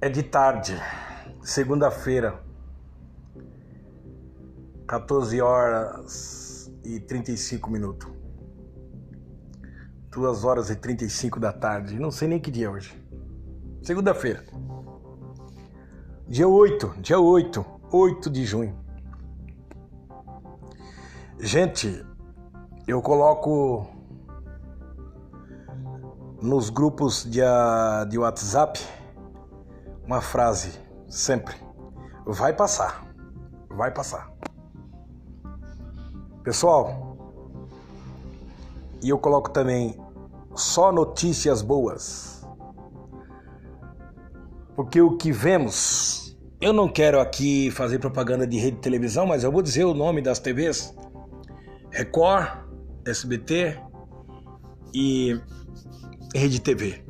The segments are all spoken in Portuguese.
É de tarde, segunda-feira, 14 horas e 35 minutos. 2 horas e 35 da tarde, não sei nem que dia é hoje. Segunda-feira. Dia 8, dia 8, 8 de junho. Gente, eu coloco nos grupos de, de WhatsApp uma frase sempre: vai passar, vai passar. Pessoal, e eu coloco também só notícias boas. Porque o que vemos, eu não quero aqui fazer propaganda de rede de televisão, mas eu vou dizer o nome das TVs: Record, SBT e Rede TV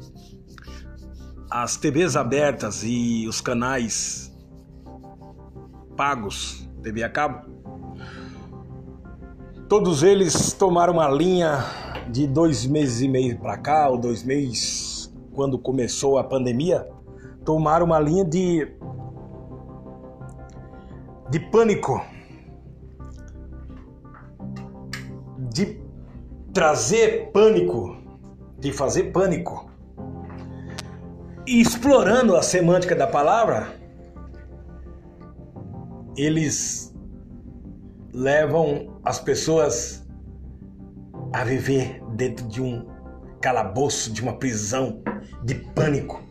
as TVs abertas e os canais pagos, TV a cabo, todos eles tomaram uma linha de dois meses e meio para cá, ou dois meses, quando começou a pandemia, tomaram uma linha de de pânico, de trazer pânico, de fazer pânico e explorando a semântica da palavra, eles levam as pessoas a viver dentro de um calabouço, de uma prisão de pânico.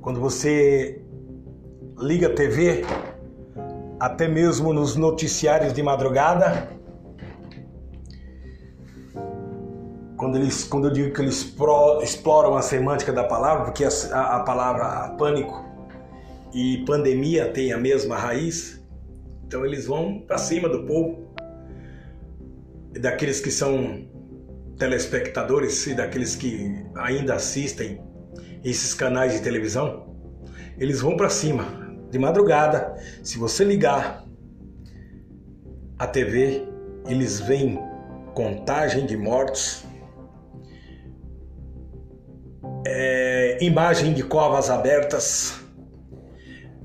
Quando você liga a TV, até mesmo nos noticiários de madrugada, quando, eles, quando eu digo que eles pro, exploram a semântica da palavra, porque a, a palavra pânico e pandemia têm a mesma raiz, então eles vão para cima do povo, daqueles que são telespectadores e daqueles que ainda assistem esses canais de televisão, eles vão para cima de madrugada. Se você ligar a TV, eles veem contagem de mortos, é, imagem de covas abertas,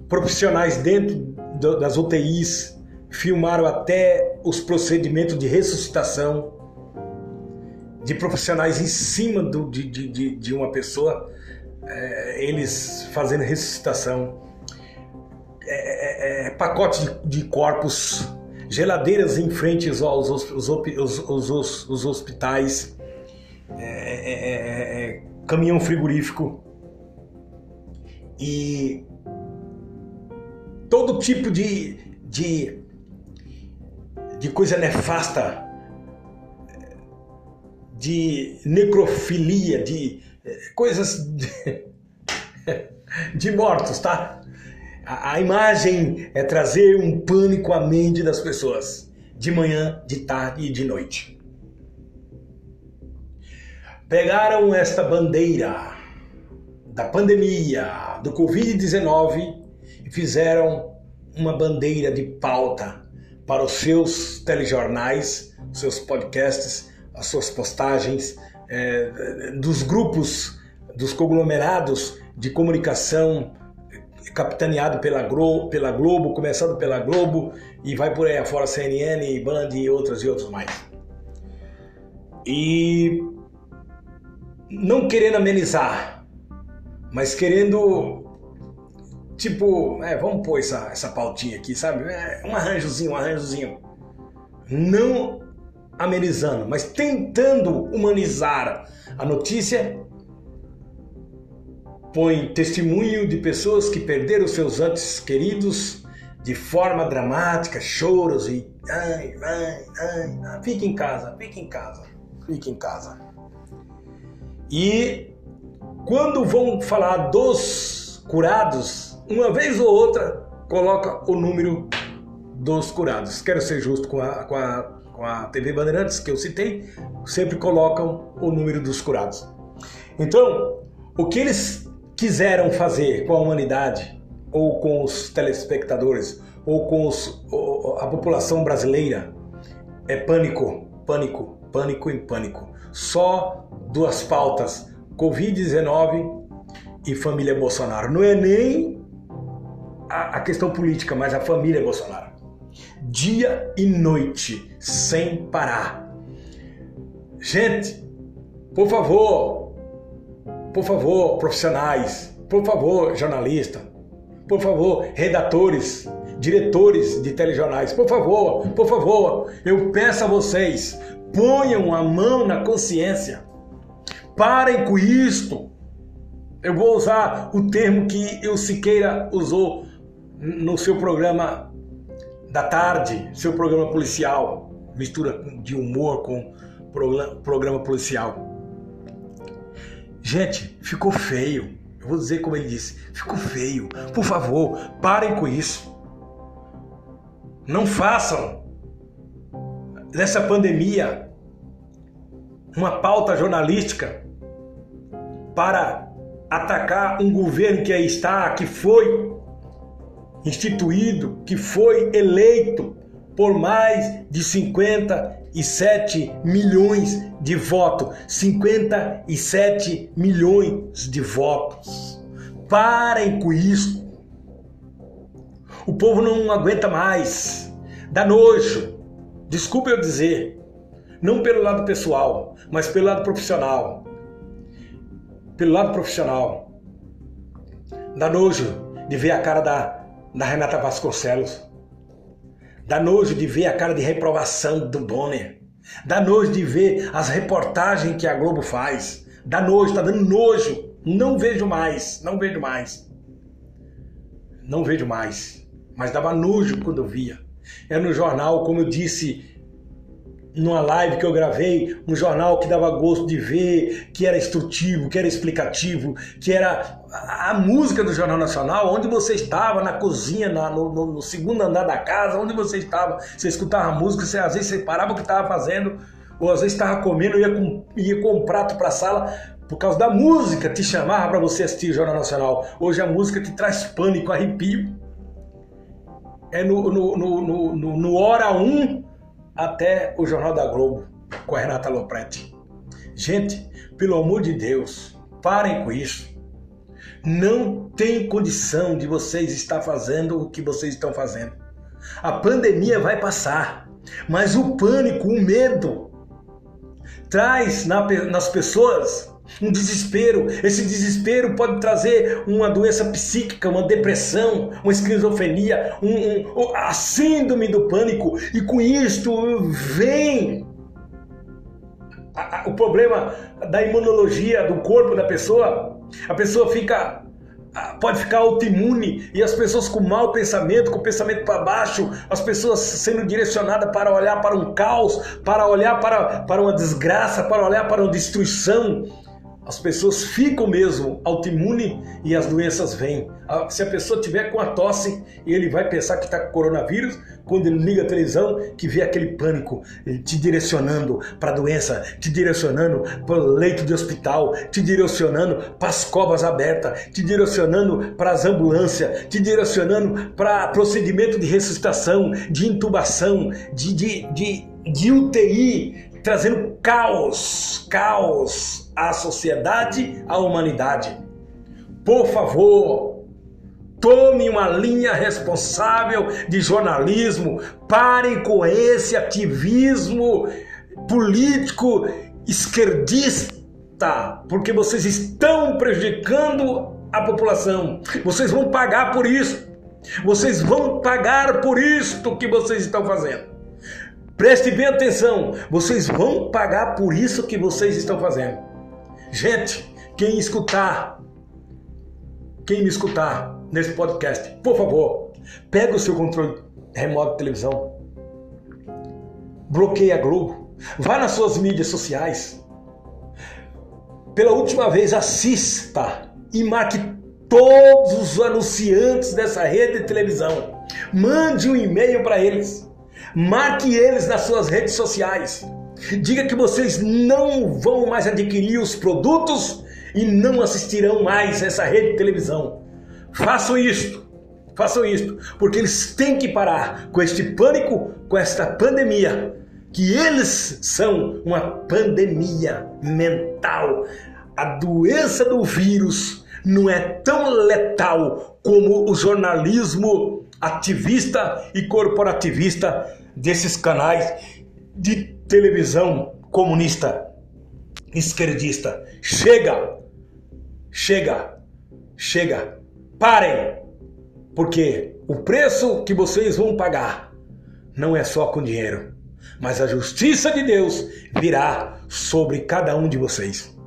profissionais dentro das UTIs filmaram até os procedimentos de ressuscitação de profissionais em cima do, de, de, de, uma pessoa, é, eles fazendo ressuscitação, é, é, é pacote de, de, corpos, geladeiras em frente aos, aos, aos, aos, hospitais, é, é, caminhão frigorífico e todo tipo de, de, de coisa nefasta, de necrofilia, de coisas de, de mortos, tá? A, a imagem é trazer um pânico à mente das pessoas, de manhã, de tarde e de noite pegaram esta bandeira da pandemia, do Covid-19 e fizeram uma bandeira de pauta para os seus telejornais, seus podcasts, as suas postagens, é, dos grupos, dos conglomerados de comunicação capitaneado pela Globo, pela Globo, começando pela Globo e vai por aí afora CNN, Band e outras e outros mais. E não querendo amenizar, mas querendo, tipo, é, vamos pôr essa, essa pautinha aqui, sabe? É, um arranjozinho, um arranjozinho. Não amenizando, mas tentando humanizar a notícia, põe testemunho de pessoas que perderam seus antes queridos de forma dramática, choros e ai, ai, ai, fique em casa, fique em casa, fique em casa. E quando vão falar dos curados, uma vez ou outra coloca o número dos curados. Quero ser justo com a, com a, com a TV Bandeirantes que eu citei, sempre colocam o número dos curados. Então, o que eles quiseram fazer com a humanidade, ou com os telespectadores, ou com os, a população brasileira, é pânico, pânico, pânico em pânico. Só duas pautas: Covid-19 e família Bolsonaro. Não é nem a, a questão política, mas a família Bolsonaro. Dia e noite, sem parar. Gente, por favor, por favor, profissionais, por favor, jornalista, por favor, redatores, diretores de telejornais, por favor, por favor, eu peço a vocês, ponham a mão na consciência. Parem com isto. Eu vou usar o termo que o Siqueira usou no seu programa da tarde, seu programa policial, mistura de humor com programa policial. Gente, ficou feio. Eu vou dizer como ele disse: ficou feio. Por favor, parem com isso. Não façam dessa pandemia uma pauta jornalística para atacar um governo que aí está, que foi instituído, que foi eleito por mais de 57 milhões de votos. 57 milhões de votos. Parem com isso. O povo não aguenta mais. Dá nojo. Desculpe eu dizer. Não pelo lado pessoal, mas pelo lado profissional. Pelo lado profissional. Dá nojo de ver a cara da, da Renata Vasconcelos. Dá nojo de ver a cara de reprovação do Bonner. Dá nojo de ver as reportagens que a Globo faz. Dá nojo, tá dando nojo. Não vejo mais, não vejo mais. Não vejo mais. Mas dava nojo quando eu via. É no jornal, como eu disse numa live que eu gravei, um jornal que dava gosto de ver, que era instrutivo, que era explicativo, que era a, música do Jornal Nacional, onde você estava, na cozinha, na, no, no, no, segundo andar da casa, onde você estava, você escutava a música, você, às vezes você parava o que estava fazendo, ou às vezes estava comendo ia com, ia com um prato para a sala, por causa da música te chamava para você assistir o Jornal Nacional. Hoje a música te traz pânico, arrepio. É no, no, no, no, no Hora 1 até o Jornal da Globo com a Renata Lopretti. Gente, pelo amor de Deus, parem com isso. Não tem condição de vocês estar fazendo o que vocês estão fazendo. A pandemia vai passar, mas o pânico, o medo, traz nas pessoas um desespero. Esse desespero pode trazer uma doença psíquica, uma depressão, uma esquizofrenia, um, um, a síndrome do pânico. E com isto vem o problema da imunologia do corpo da pessoa. A pessoa fica pode ficar autoimune e as pessoas com mau pensamento, com pensamento para baixo, as pessoas sendo direcionadas para olhar para um caos, para olhar para, para uma desgraça, para olhar para uma destruição as pessoas ficam mesmo autoimune e as doenças vêm. Se a pessoa tiver com a tosse, ele vai pensar que está com coronavírus, quando ele liga a televisão, que vê aquele pânico te direcionando para a doença, te direcionando para o leito de hospital, te direcionando para as covas abertas, te direcionando para as ambulâncias, te direcionando para procedimento de ressuscitação, de intubação, de, de, de, de UTI, trazendo caos, caos à sociedade, à humanidade. Por favor, tome uma linha responsável de jornalismo, parem com esse ativismo político esquerdista, porque vocês estão prejudicando a população. Vocês vão pagar por isso. Vocês vão pagar por isto que vocês estão fazendo. Preste bem atenção, vocês vão pagar por isso que vocês estão fazendo. Gente, quem escutar, quem me escutar nesse podcast, por favor, pega o seu controle remoto de televisão, bloqueia a Globo, vá nas suas mídias sociais. Pela última vez, assista e marque todos os anunciantes dessa rede de televisão. Mande um e-mail para eles. Marque eles nas suas redes sociais. Diga que vocês não vão mais adquirir os produtos e não assistirão mais essa rede de televisão. Façam isto. Façam isto, porque eles têm que parar com este pânico, com esta pandemia, que eles são uma pandemia mental. A doença do vírus não é tão letal como o jornalismo ativista e corporativista desses canais de televisão comunista, esquerdista. Chega! Chega! Chega! Parem! Porque o preço que vocês vão pagar não é só com dinheiro, mas a justiça de Deus virá sobre cada um de vocês.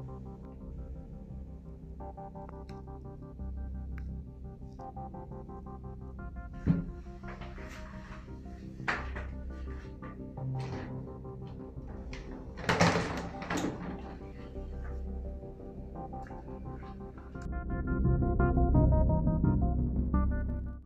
Thank you.